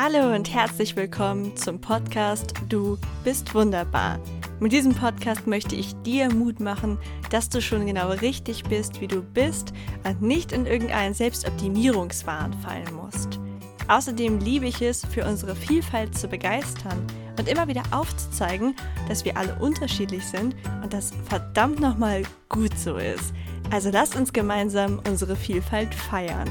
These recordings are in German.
Hallo und herzlich willkommen zum Podcast Du bist wunderbar. Mit diesem Podcast möchte ich dir Mut machen, dass du schon genau richtig bist, wie du bist und nicht in irgendeinen Selbstoptimierungswahn fallen musst. Außerdem liebe ich es, für unsere Vielfalt zu begeistern und immer wieder aufzuzeigen, dass wir alle unterschiedlich sind und das verdammt nochmal gut so ist. Also lasst uns gemeinsam unsere Vielfalt feiern.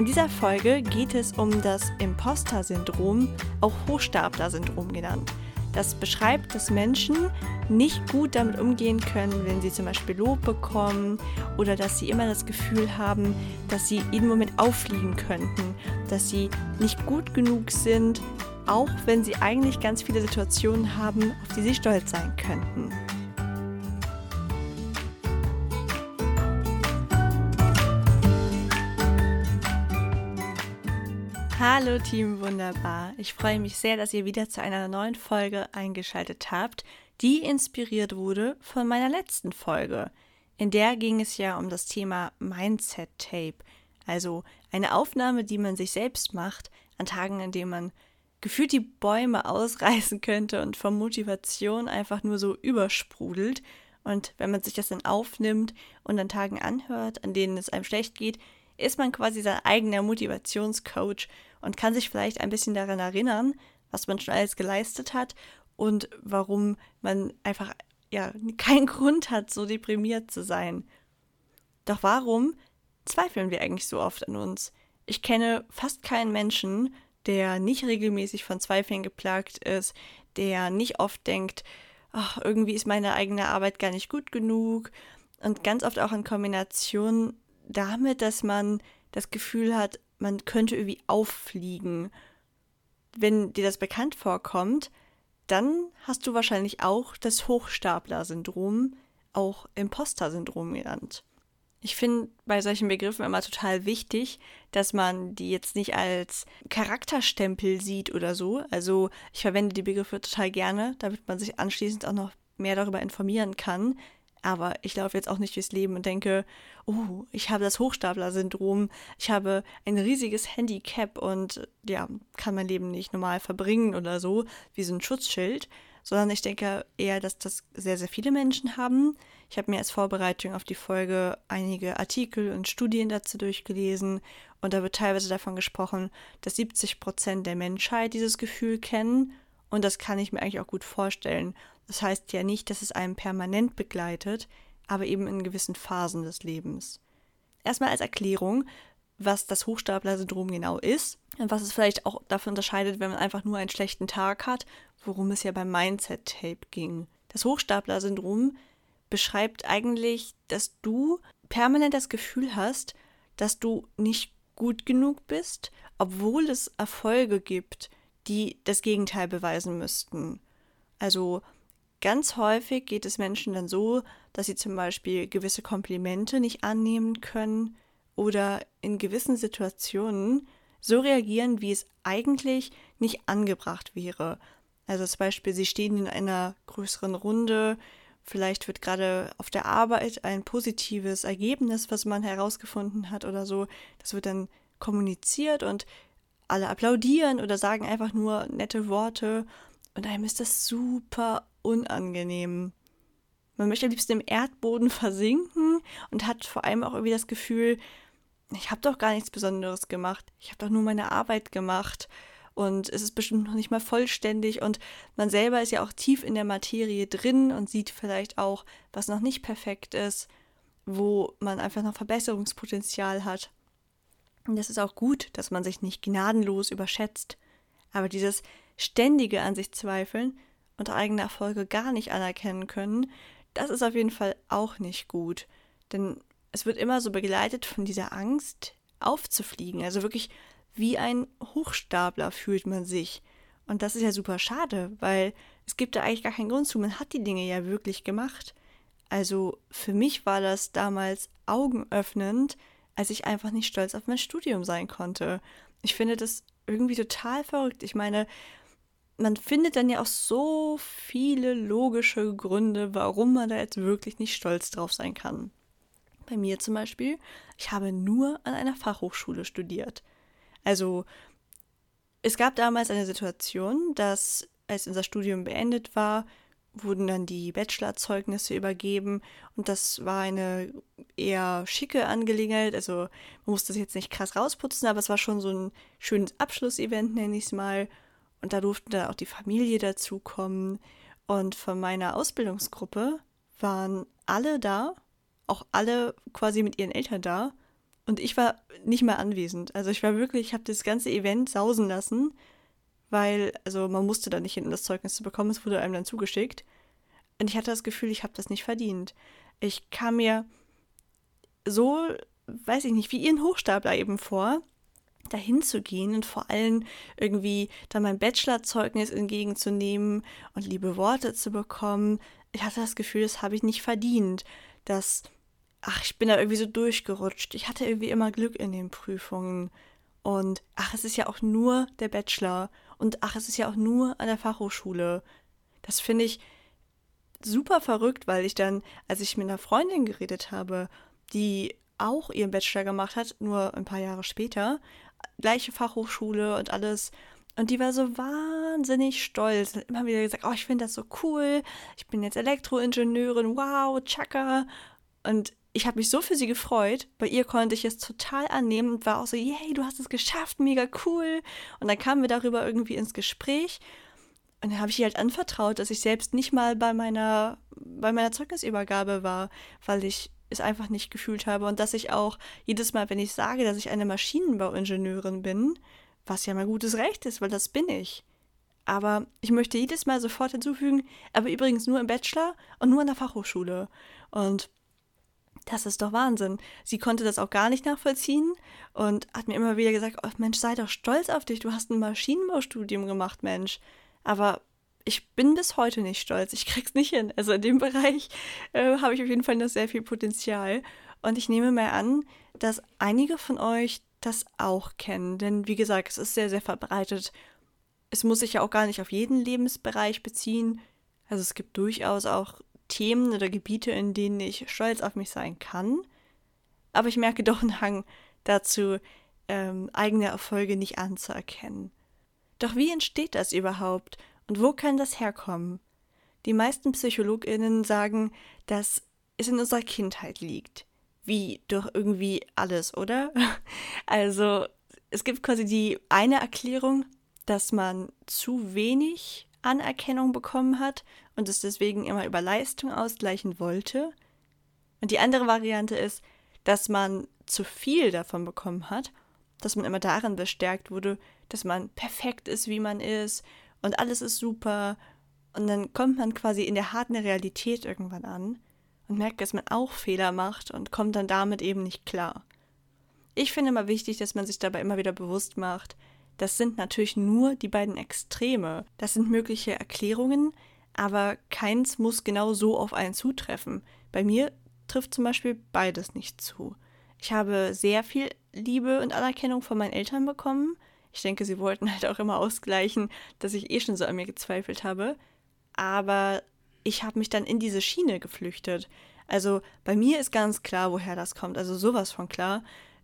In dieser Folge geht es um das Imposter-Syndrom, auch Hochstapler-Syndrom genannt. Das beschreibt, dass Menschen nicht gut damit umgehen können, wenn sie zum Beispiel Lob bekommen oder dass sie immer das Gefühl haben, dass sie jeden Moment auffliegen könnten, dass sie nicht gut genug sind, auch wenn sie eigentlich ganz viele Situationen haben, auf die sie stolz sein könnten. Hallo Team Wunderbar. Ich freue mich sehr, dass ihr wieder zu einer neuen Folge eingeschaltet habt, die inspiriert wurde von meiner letzten Folge. In der ging es ja um das Thema Mindset Tape, also eine Aufnahme, die man sich selbst macht an Tagen, an denen man gefühlt die Bäume ausreißen könnte und vor Motivation einfach nur so übersprudelt. Und wenn man sich das dann aufnimmt und an Tagen anhört, an denen es einem schlecht geht, ist man quasi sein eigener Motivationscoach und kann sich vielleicht ein bisschen daran erinnern, was man schon alles geleistet hat und warum man einfach ja keinen Grund hat, so deprimiert zu sein. Doch warum zweifeln wir eigentlich so oft an uns? Ich kenne fast keinen Menschen, der nicht regelmäßig von Zweifeln geplagt ist, der nicht oft denkt, ach, irgendwie ist meine eigene Arbeit gar nicht gut genug und ganz oft auch in Kombination damit, dass man das Gefühl hat, man könnte irgendwie auffliegen. Wenn dir das bekannt vorkommt, dann hast du wahrscheinlich auch das Hochstapler-Syndrom, auch Imposter-Syndrom genannt. Ich finde bei solchen Begriffen immer total wichtig, dass man die jetzt nicht als Charakterstempel sieht oder so. Also ich verwende die Begriffe total gerne, damit man sich anschließend auch noch mehr darüber informieren kann. Aber ich laufe jetzt auch nicht durchs Leben und denke, oh, ich habe das Hochstapler-Syndrom, ich habe ein riesiges Handicap und ja, kann mein Leben nicht normal verbringen oder so, wie so ein Schutzschild, sondern ich denke eher, dass das sehr, sehr viele Menschen haben. Ich habe mir als Vorbereitung auf die Folge einige Artikel und Studien dazu durchgelesen. Und da wird teilweise davon gesprochen, dass 70 Prozent der Menschheit dieses Gefühl kennen und das kann ich mir eigentlich auch gut vorstellen. Das heißt ja nicht, dass es einen permanent begleitet, aber eben in gewissen Phasen des Lebens. Erstmal als Erklärung, was das Hochstapler-Syndrom genau ist und was es vielleicht auch dafür unterscheidet, wenn man einfach nur einen schlechten Tag hat, worum es ja beim Mindset-Tape ging. Das Hochstapler-Syndrom beschreibt eigentlich, dass du permanent das Gefühl hast, dass du nicht gut genug bist, obwohl es Erfolge gibt, die das Gegenteil beweisen müssten. Also Ganz häufig geht es Menschen dann so, dass sie zum Beispiel gewisse Komplimente nicht annehmen können oder in gewissen Situationen so reagieren, wie es eigentlich nicht angebracht wäre. Also zum Beispiel, sie stehen in einer größeren Runde, vielleicht wird gerade auf der Arbeit ein positives Ergebnis, was man herausgefunden hat oder so, das wird dann kommuniziert und alle applaudieren oder sagen einfach nur nette Worte und einem ist das super unangenehm. Man möchte am liebsten im Erdboden versinken und hat vor allem auch irgendwie das Gefühl, ich habe doch gar nichts Besonderes gemacht. Ich habe doch nur meine Arbeit gemacht. Und es ist bestimmt noch nicht mal vollständig. Und man selber ist ja auch tief in der Materie drin und sieht vielleicht auch, was noch nicht perfekt ist, wo man einfach noch Verbesserungspotenzial hat. Und das ist auch gut, dass man sich nicht gnadenlos überschätzt. Aber dieses ständige an sich zweifeln und eigene Erfolge gar nicht anerkennen können, das ist auf jeden Fall auch nicht gut. Denn es wird immer so begleitet von dieser Angst, aufzufliegen. Also wirklich wie ein Hochstapler fühlt man sich. Und das ist ja super schade, weil es gibt da eigentlich gar keinen Grund zu. Man hat die Dinge ja wirklich gemacht. Also für mich war das damals augenöffnend, als ich einfach nicht stolz auf mein Studium sein konnte. Ich finde das irgendwie total verrückt. Ich meine, man findet dann ja auch so viele logische Gründe, warum man da jetzt wirklich nicht stolz drauf sein kann. Bei mir zum Beispiel, ich habe nur an einer Fachhochschule studiert. Also Es gab damals eine Situation, dass als unser Studium beendet war, wurden dann die Bachelorzeugnisse übergeben und das war eine eher schicke Angelegenheit. Also man musste es jetzt nicht krass rausputzen, aber es war schon so ein schönes Abschlussevent, nenne ich es mal. Und da durfte dann auch die Familie dazukommen. Und von meiner Ausbildungsgruppe waren alle da, auch alle quasi mit ihren Eltern da. Und ich war nicht mehr anwesend. Also ich war wirklich, ich habe das ganze Event sausen lassen weil, also man musste da nicht hin, um das Zeugnis zu bekommen, es wurde einem dann zugeschickt. Und ich hatte das Gefühl, ich habe das nicht verdient. Ich kam mir so, weiß ich nicht, wie ihren Hochstapler eben vor, dahin zu gehen und vor allem irgendwie dann mein Bachelorzeugnis entgegenzunehmen und liebe Worte zu bekommen. Ich hatte das Gefühl, das habe ich nicht verdient. Dass, ach, ich bin da irgendwie so durchgerutscht. Ich hatte irgendwie immer Glück in den Prüfungen. Und ach, es ist ja auch nur der Bachelor. Und ach, es ist ja auch nur an der Fachhochschule. Das finde ich super verrückt, weil ich dann, als ich mit einer Freundin geredet habe, die auch ihren Bachelor gemacht hat, nur ein paar Jahre später, gleiche Fachhochschule und alles. Und die war so wahnsinnig stolz. Hat immer wieder gesagt, oh, ich finde das so cool. Ich bin jetzt Elektroingenieurin. Wow, Chaka. Und ich habe mich so für sie gefreut. Bei ihr konnte ich es total annehmen und war auch so, yay, du hast es geschafft, mega cool. Und dann kamen wir darüber irgendwie ins Gespräch. Und dann habe ich ihr halt anvertraut, dass ich selbst nicht mal bei meiner, bei meiner Zeugnisübergabe war, weil ich es einfach nicht gefühlt habe. Und dass ich auch jedes Mal, wenn ich sage, dass ich eine Maschinenbauingenieurin bin, was ja mein gutes Recht ist, weil das bin ich. Aber ich möchte jedes Mal sofort hinzufügen, aber übrigens nur im Bachelor und nur an der Fachhochschule. Und das ist doch Wahnsinn. Sie konnte das auch gar nicht nachvollziehen und hat mir immer wieder gesagt, oh Mensch, sei doch stolz auf dich, du hast ein Maschinenbaustudium gemacht, Mensch. Aber ich bin bis heute nicht stolz, ich krieg's nicht hin. Also in dem Bereich äh, habe ich auf jeden Fall noch sehr viel Potenzial. Und ich nehme mal an, dass einige von euch das auch kennen. Denn wie gesagt, es ist sehr, sehr verbreitet. Es muss sich ja auch gar nicht auf jeden Lebensbereich beziehen. Also es gibt durchaus auch Themen oder Gebiete, in denen ich stolz auf mich sein kann. Aber ich merke doch einen Hang dazu, ähm, eigene Erfolge nicht anzuerkennen. Doch wie entsteht das überhaupt und wo kann das herkommen? Die meisten PsychologInnen sagen, dass es in unserer Kindheit liegt. Wie durch irgendwie alles, oder? Also, es gibt quasi die eine Erklärung, dass man zu wenig Anerkennung bekommen hat und es deswegen immer über Leistung ausgleichen wollte. Und die andere Variante ist, dass man zu viel davon bekommen hat, dass man immer darin bestärkt wurde, dass man perfekt ist, wie man ist und alles ist super. Und dann kommt man quasi in der harten Realität irgendwann an und merkt, dass man auch Fehler macht und kommt dann damit eben nicht klar. Ich finde immer wichtig, dass man sich dabei immer wieder bewusst macht, das sind natürlich nur die beiden Extreme. Das sind mögliche Erklärungen, aber keins muss genau so auf einen zutreffen. Bei mir trifft zum Beispiel beides nicht zu. Ich habe sehr viel Liebe und Anerkennung von meinen Eltern bekommen. Ich denke, sie wollten halt auch immer ausgleichen, dass ich eh schon so an mir gezweifelt habe. Aber ich habe mich dann in diese Schiene geflüchtet. Also bei mir ist ganz klar, woher das kommt. Also sowas von klar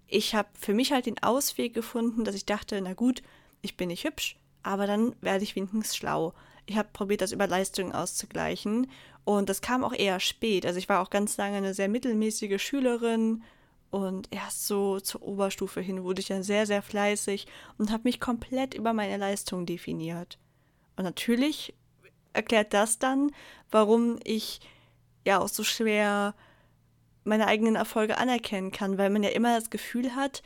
ich habe für mich halt den Ausweg gefunden, dass ich dachte, na gut, ich bin nicht hübsch, aber dann werde ich wenigstens schlau. Ich habe probiert, das über Leistungen auszugleichen und das kam auch eher spät. Also ich war auch ganz lange eine sehr mittelmäßige Schülerin und erst so zur Oberstufe hin wurde ich dann sehr, sehr fleißig und habe mich komplett über meine Leistung definiert. Und natürlich erklärt das dann, warum ich ja auch so schwer meine eigenen Erfolge anerkennen kann, weil man ja immer das Gefühl hat,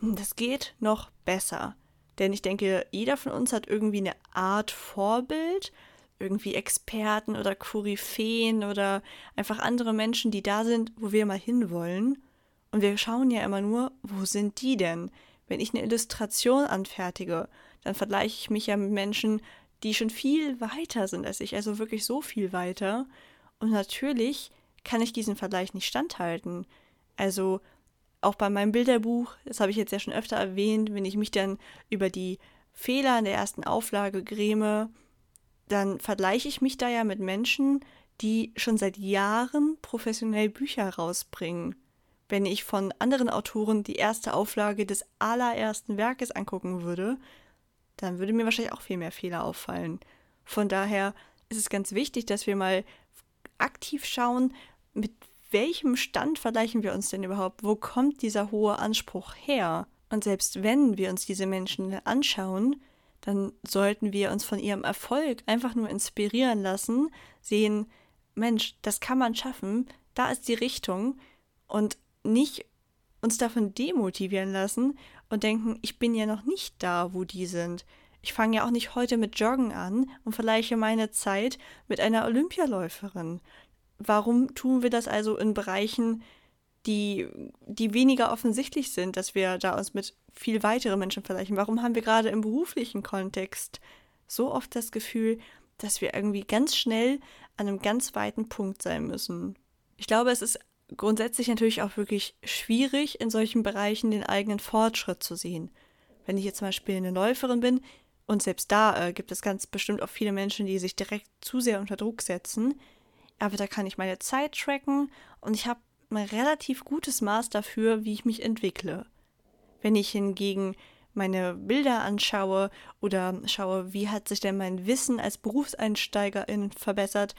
hm, das geht noch besser. Denn ich denke, jeder von uns hat irgendwie eine Art Vorbild, irgendwie Experten oder Koryphäen oder einfach andere Menschen, die da sind, wo wir mal hinwollen. Und wir schauen ja immer nur, wo sind die denn? Wenn ich eine Illustration anfertige, dann vergleiche ich mich ja mit Menschen, die schon viel weiter sind als ich, also wirklich so viel weiter. Und natürlich kann ich diesen Vergleich nicht standhalten. Also auch bei meinem Bilderbuch, das habe ich jetzt ja schon öfter erwähnt, wenn ich mich dann über die Fehler in der ersten Auflage gräme, dann vergleiche ich mich da ja mit Menschen, die schon seit Jahren professionell Bücher rausbringen. Wenn ich von anderen Autoren die erste Auflage des allerersten Werkes angucken würde, dann würde mir wahrscheinlich auch viel mehr Fehler auffallen. Von daher ist es ganz wichtig, dass wir mal aktiv schauen, mit welchem Stand vergleichen wir uns denn überhaupt? Wo kommt dieser hohe Anspruch her? Und selbst wenn wir uns diese Menschen anschauen, dann sollten wir uns von ihrem Erfolg einfach nur inspirieren lassen, sehen, Mensch, das kann man schaffen, da ist die Richtung und nicht uns davon demotivieren lassen und denken, ich bin ja noch nicht da, wo die sind. Ich fange ja auch nicht heute mit Joggen an und vergleiche meine Zeit mit einer Olympialäuferin. Warum tun wir das also in Bereichen, die, die weniger offensichtlich sind, dass wir da uns mit viel weiteren Menschen vergleichen? Warum haben wir gerade im beruflichen Kontext so oft das Gefühl, dass wir irgendwie ganz schnell an einem ganz weiten Punkt sein müssen? Ich glaube, es ist grundsätzlich natürlich auch wirklich schwierig, in solchen Bereichen den eigenen Fortschritt zu sehen. Wenn ich jetzt zum Beispiel eine Läuferin bin, und selbst da äh, gibt es ganz bestimmt auch viele Menschen, die sich direkt zu sehr unter Druck setzen, aber da kann ich meine Zeit tracken und ich habe ein relativ gutes Maß dafür, wie ich mich entwickle. Wenn ich hingegen meine Bilder anschaue oder schaue, wie hat sich denn mein Wissen als Berufseinsteigerin verbessert,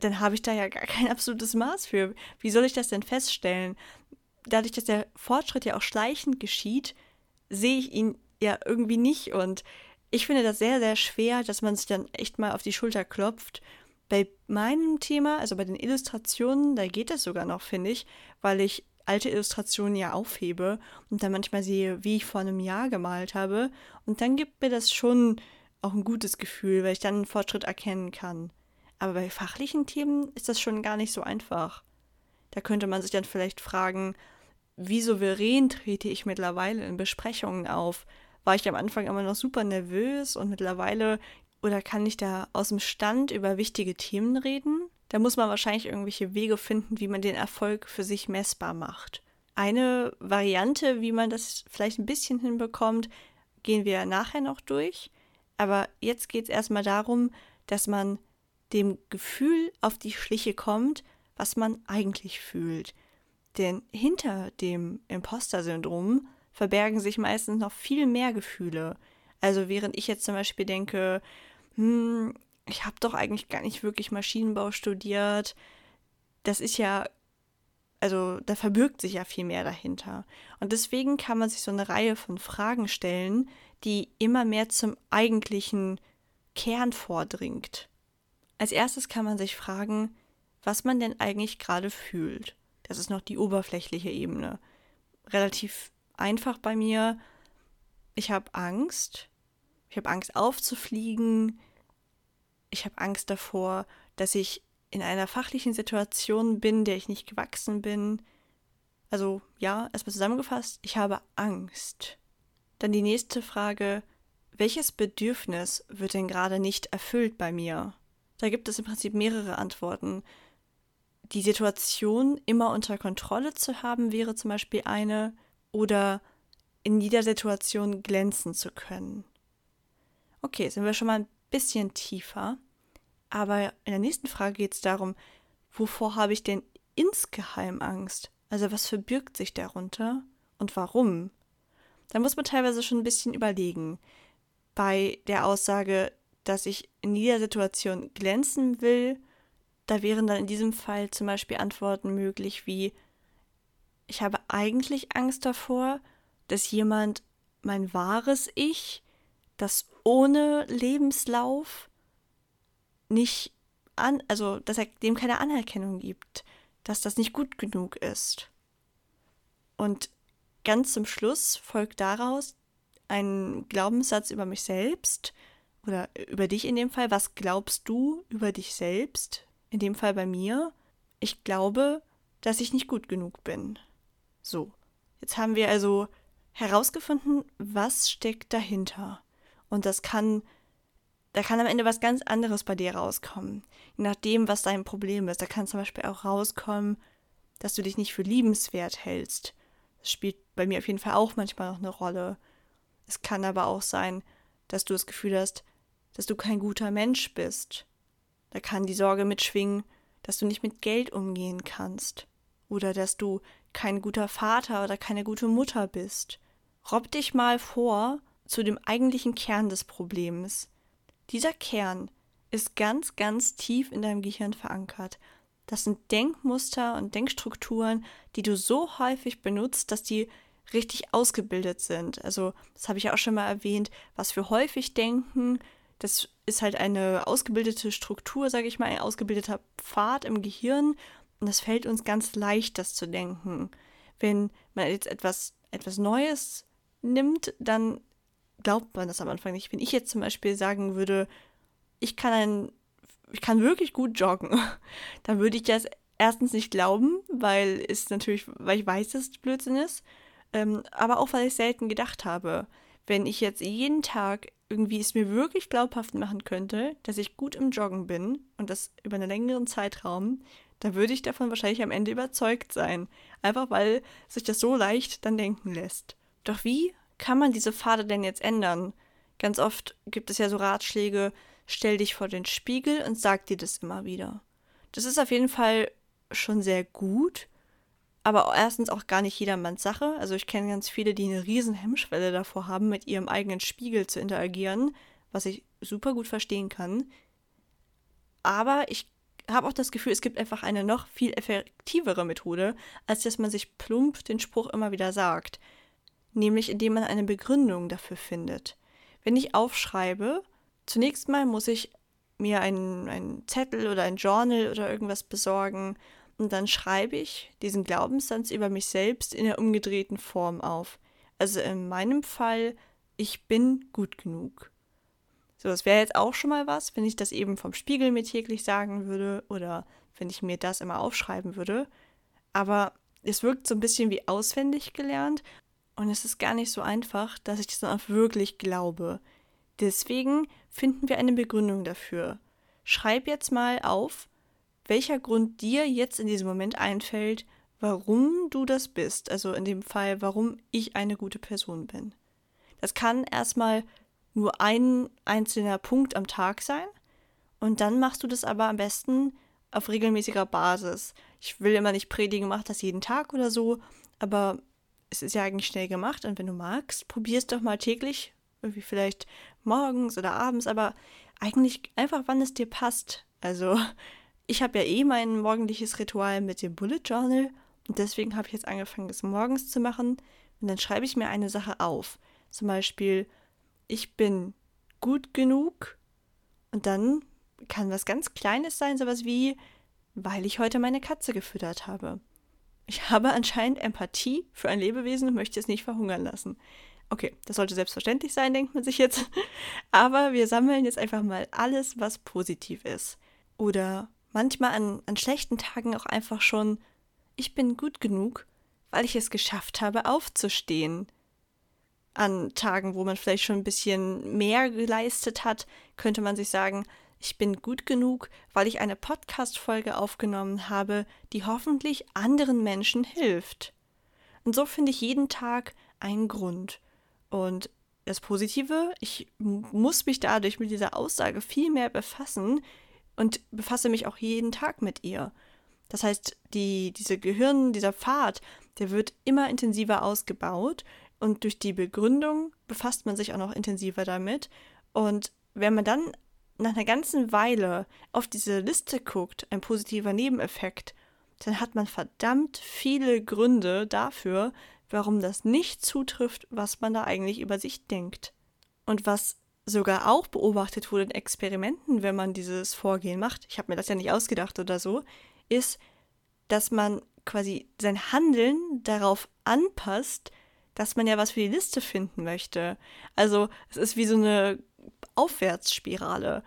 dann habe ich da ja gar kein absolutes Maß für. Wie soll ich das denn feststellen? Dadurch, dass der Fortschritt ja auch schleichend geschieht, sehe ich ihn ja irgendwie nicht. Und ich finde das sehr, sehr schwer, dass man sich dann echt mal auf die Schulter klopft bei meinem Thema, also bei den Illustrationen, da geht es sogar noch, finde ich, weil ich alte Illustrationen ja aufhebe und dann manchmal sehe, wie ich vor einem Jahr gemalt habe. Und dann gibt mir das schon auch ein gutes Gefühl, weil ich dann einen Fortschritt erkennen kann. Aber bei fachlichen Themen ist das schon gar nicht so einfach. Da könnte man sich dann vielleicht fragen, wie souverän trete ich mittlerweile in Besprechungen auf? War ich am Anfang immer noch super nervös und mittlerweile oder kann ich da aus dem Stand über wichtige Themen reden? Da muss man wahrscheinlich irgendwelche Wege finden, wie man den Erfolg für sich messbar macht. Eine Variante, wie man das vielleicht ein bisschen hinbekommt, gehen wir nachher noch durch. Aber jetzt geht es erstmal darum, dass man dem Gefühl auf die Schliche kommt, was man eigentlich fühlt. Denn hinter dem Imposter-Syndrom verbergen sich meistens noch viel mehr Gefühle. Also während ich jetzt zum Beispiel denke, hm, ich habe doch eigentlich gar nicht wirklich Maschinenbau studiert, das ist ja, also da verbirgt sich ja viel mehr dahinter. Und deswegen kann man sich so eine Reihe von Fragen stellen, die immer mehr zum eigentlichen Kern vordringt. Als erstes kann man sich fragen, was man denn eigentlich gerade fühlt. Das ist noch die oberflächliche Ebene. Relativ einfach bei mir. Ich habe Angst. Ich habe Angst aufzufliegen. Ich habe Angst davor, dass ich in einer fachlichen Situation bin, der ich nicht gewachsen bin. Also ja, erstmal zusammengefasst, ich habe Angst. Dann die nächste Frage, welches Bedürfnis wird denn gerade nicht erfüllt bei mir? Da gibt es im Prinzip mehrere Antworten. Die Situation immer unter Kontrolle zu haben, wäre zum Beispiel eine, oder in jeder Situation glänzen zu können. Okay, sind wir schon mal ein bisschen tiefer. Aber in der nächsten Frage geht es darum, wovor habe ich denn insgeheim Angst? Also was verbirgt sich darunter und warum? Da muss man teilweise schon ein bisschen überlegen. Bei der Aussage, dass ich in jeder Situation glänzen will, da wären dann in diesem Fall zum Beispiel Antworten möglich wie ich habe eigentlich Angst davor, dass jemand mein wahres Ich, das ohne Lebenslauf nicht an, also dass er dem keine Anerkennung gibt, dass das nicht gut genug ist. Und ganz zum Schluss folgt daraus ein Glaubenssatz über mich selbst, oder über dich in dem Fall, was glaubst du über dich selbst? In dem Fall bei mir. Ich glaube, dass ich nicht gut genug bin. So, jetzt haben wir also herausgefunden, was steckt dahinter. Und das kann, da kann am Ende was ganz anderes bei dir rauskommen. Je nachdem, was dein Problem ist. Da kann zum Beispiel auch rauskommen, dass du dich nicht für liebenswert hältst. Das spielt bei mir auf jeden Fall auch manchmal noch eine Rolle. Es kann aber auch sein, dass du das Gefühl hast, dass du kein guter Mensch bist. Da kann die Sorge mitschwingen, dass du nicht mit Geld umgehen kannst oder dass du kein guter Vater oder keine gute Mutter bist. Robb dich mal vor, zu dem eigentlichen Kern des Problems. Dieser Kern ist ganz, ganz tief in deinem Gehirn verankert. Das sind Denkmuster und Denkstrukturen, die du so häufig benutzt, dass die richtig ausgebildet sind. Also, das habe ich ja auch schon mal erwähnt, was wir häufig denken, das ist halt eine ausgebildete Struktur, sage ich mal, ein ausgebildeter Pfad im Gehirn. Und es fällt uns ganz leicht, das zu denken. Wenn man jetzt etwas, etwas Neues nimmt, dann glaubt man das am Anfang nicht. Wenn ich jetzt zum Beispiel sagen würde, ich kann ein, ich kann wirklich gut joggen, dann würde ich das erstens nicht glauben, weil es natürlich, weil ich weiß, dass es Blödsinn ist, ähm, aber auch weil ich selten gedacht habe. Wenn ich jetzt jeden Tag irgendwie es mir wirklich glaubhaft machen könnte, dass ich gut im Joggen bin und das über einen längeren Zeitraum, dann würde ich davon wahrscheinlich am Ende überzeugt sein. Einfach weil sich das so leicht dann denken lässt. Doch wie kann man diese Pfade denn jetzt ändern? Ganz oft gibt es ja so Ratschläge, stell dich vor den Spiegel und sag dir das immer wieder. Das ist auf jeden Fall schon sehr gut, aber erstens auch gar nicht jedermanns Sache. Also ich kenne ganz viele, die eine riesen Hemmschwelle davor haben, mit ihrem eigenen Spiegel zu interagieren, was ich super gut verstehen kann. Aber ich habe auch das Gefühl, es gibt einfach eine noch viel effektivere Methode, als dass man sich plump den Spruch immer wieder sagt. Nämlich indem man eine Begründung dafür findet. Wenn ich aufschreibe, zunächst mal muss ich mir einen, einen Zettel oder ein Journal oder irgendwas besorgen und dann schreibe ich diesen Glaubenssatz über mich selbst in der umgedrehten Form auf. Also in meinem Fall, ich bin gut genug. So, das wäre jetzt auch schon mal was, wenn ich das eben vom Spiegel mir täglich sagen würde oder wenn ich mir das immer aufschreiben würde. Aber es wirkt so ein bisschen wie auswendig gelernt und es ist gar nicht so einfach, dass ich das dann auch wirklich glaube. Deswegen finden wir eine Begründung dafür. Schreib jetzt mal auf, welcher Grund dir jetzt in diesem Moment einfällt, warum du das bist. Also in dem Fall, warum ich eine gute Person bin. Das kann erstmal nur ein einzelner Punkt am Tag sein. Und dann machst du das aber am besten auf regelmäßiger Basis. Ich will immer nicht predigen, mach das jeden Tag oder so, aber es ist ja eigentlich schnell gemacht und wenn du magst, probier es doch mal täglich, irgendwie vielleicht morgens oder abends, aber eigentlich einfach, wann es dir passt. Also ich habe ja eh mein morgendliches Ritual mit dem Bullet Journal und deswegen habe ich jetzt angefangen, es morgens zu machen und dann schreibe ich mir eine Sache auf. Zum Beispiel, ich bin gut genug und dann kann was ganz Kleines sein, sowas wie, weil ich heute meine Katze gefüttert habe. Ich habe anscheinend Empathie für ein Lebewesen und möchte es nicht verhungern lassen. Okay, das sollte selbstverständlich sein, denkt man sich jetzt. Aber wir sammeln jetzt einfach mal alles, was positiv ist. Oder manchmal an, an schlechten Tagen auch einfach schon, ich bin gut genug, weil ich es geschafft habe, aufzustehen. An Tagen, wo man vielleicht schon ein bisschen mehr geleistet hat, könnte man sich sagen, ich bin gut genug, weil ich eine Podcast-Folge aufgenommen habe, die hoffentlich anderen Menschen hilft. Und so finde ich jeden Tag einen Grund. Und das Positive, ich muss mich dadurch mit dieser Aussage viel mehr befassen, und befasse mich auch jeden Tag mit ihr. Das heißt, die, diese Gehirn, dieser Pfad, der wird immer intensiver ausgebaut und durch die Begründung befasst man sich auch noch intensiver damit. Und wenn man dann nach einer ganzen Weile auf diese Liste guckt, ein positiver Nebeneffekt, dann hat man verdammt viele Gründe dafür, warum das nicht zutrifft, was man da eigentlich über sich denkt. Und was sogar auch beobachtet wurde in Experimenten, wenn man dieses Vorgehen macht, ich habe mir das ja nicht ausgedacht oder so, ist, dass man quasi sein Handeln darauf anpasst, dass man ja was für die Liste finden möchte. Also es ist wie so eine Aufwärtsspirale.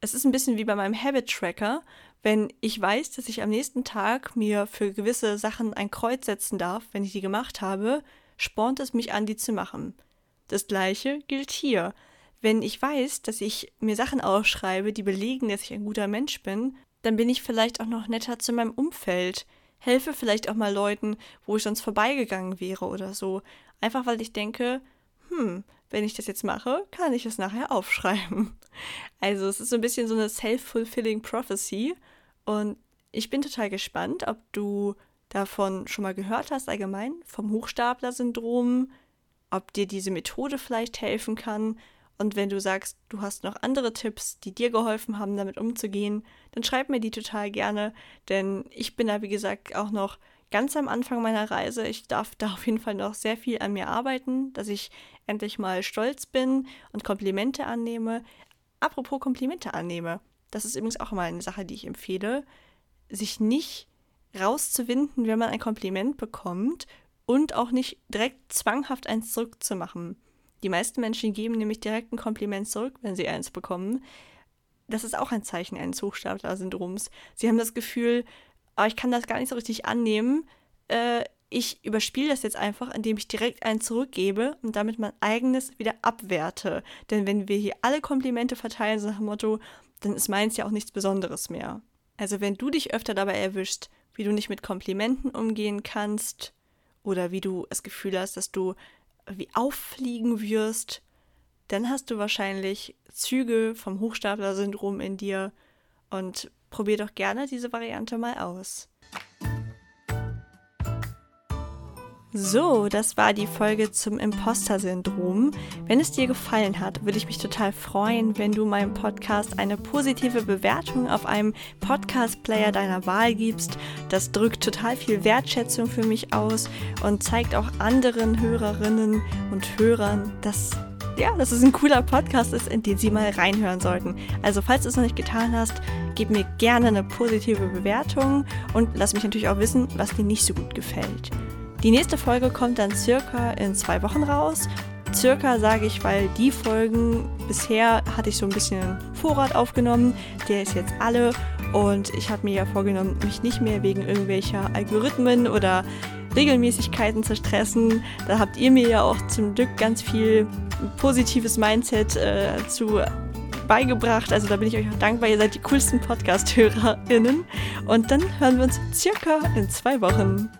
Es ist ein bisschen wie bei meinem Habit Tracker. Wenn ich weiß, dass ich am nächsten Tag mir für gewisse Sachen ein Kreuz setzen darf, wenn ich die gemacht habe, spornt es mich an, die zu machen. Das gleiche gilt hier wenn ich weiß, dass ich mir Sachen aufschreibe, die belegen, dass ich ein guter Mensch bin, dann bin ich vielleicht auch noch netter zu meinem Umfeld. Helfe vielleicht auch mal Leuten, wo ich sonst vorbeigegangen wäre oder so. Einfach weil ich denke, hm, wenn ich das jetzt mache, kann ich es nachher aufschreiben. Also es ist so ein bisschen so eine self-fulfilling prophecy. Und ich bin total gespannt, ob du davon schon mal gehört hast, allgemein, vom Hochstapler-Syndrom, ob dir diese Methode vielleicht helfen kann. Und wenn du sagst, du hast noch andere Tipps, die dir geholfen haben, damit umzugehen, dann schreib mir die total gerne, denn ich bin da, wie gesagt, auch noch ganz am Anfang meiner Reise. Ich darf da auf jeden Fall noch sehr viel an mir arbeiten, dass ich endlich mal stolz bin und Komplimente annehme. Apropos Komplimente annehme, das ist übrigens auch mal eine Sache, die ich empfehle, sich nicht rauszuwinden, wenn man ein Kompliment bekommt und auch nicht direkt zwanghaft eins zurückzumachen. Die meisten Menschen geben nämlich direkt ein Kompliment zurück, wenn sie eins bekommen. Das ist auch ein Zeichen eines Hochstapler-Syndroms. Sie haben das Gefühl, oh, ich kann das gar nicht so richtig annehmen. Äh, ich überspiele das jetzt einfach, indem ich direkt einen zurückgebe und damit mein eigenes wieder abwerte. Denn wenn wir hier alle Komplimente verteilen, so nach dem Motto, dann ist meins ja auch nichts Besonderes mehr. Also wenn du dich öfter dabei erwischst, wie du nicht mit Komplimenten umgehen kannst oder wie du das Gefühl hast, dass du wie auffliegen wirst, dann hast du wahrscheinlich Züge vom Hochstapler-Syndrom in dir und probier doch gerne diese Variante mal aus. So, das war die Folge zum Imposter-Syndrom. Wenn es dir gefallen hat, würde ich mich total freuen, wenn du meinem Podcast eine positive Bewertung auf einem Podcast-Player deiner Wahl gibst. Das drückt total viel Wertschätzung für mich aus und zeigt auch anderen Hörerinnen und Hörern, dass ja, dass es ein cooler Podcast ist, in den sie mal reinhören sollten. Also, falls du es noch nicht getan hast, gib mir gerne eine positive Bewertung und lass mich natürlich auch wissen, was dir nicht so gut gefällt. Die nächste Folge kommt dann circa in zwei Wochen raus. Circa sage ich, weil die Folgen bisher hatte ich so ein bisschen Vorrat aufgenommen. Der ist jetzt alle und ich habe mir ja vorgenommen, mich nicht mehr wegen irgendwelcher Algorithmen oder Regelmäßigkeiten zu stressen. Da habt ihr mir ja auch zum Glück ganz viel positives Mindset äh, zu beigebracht. Also da bin ich euch auch dankbar. Ihr seid die coolsten Podcast-HörerInnen. Und dann hören wir uns circa in zwei Wochen.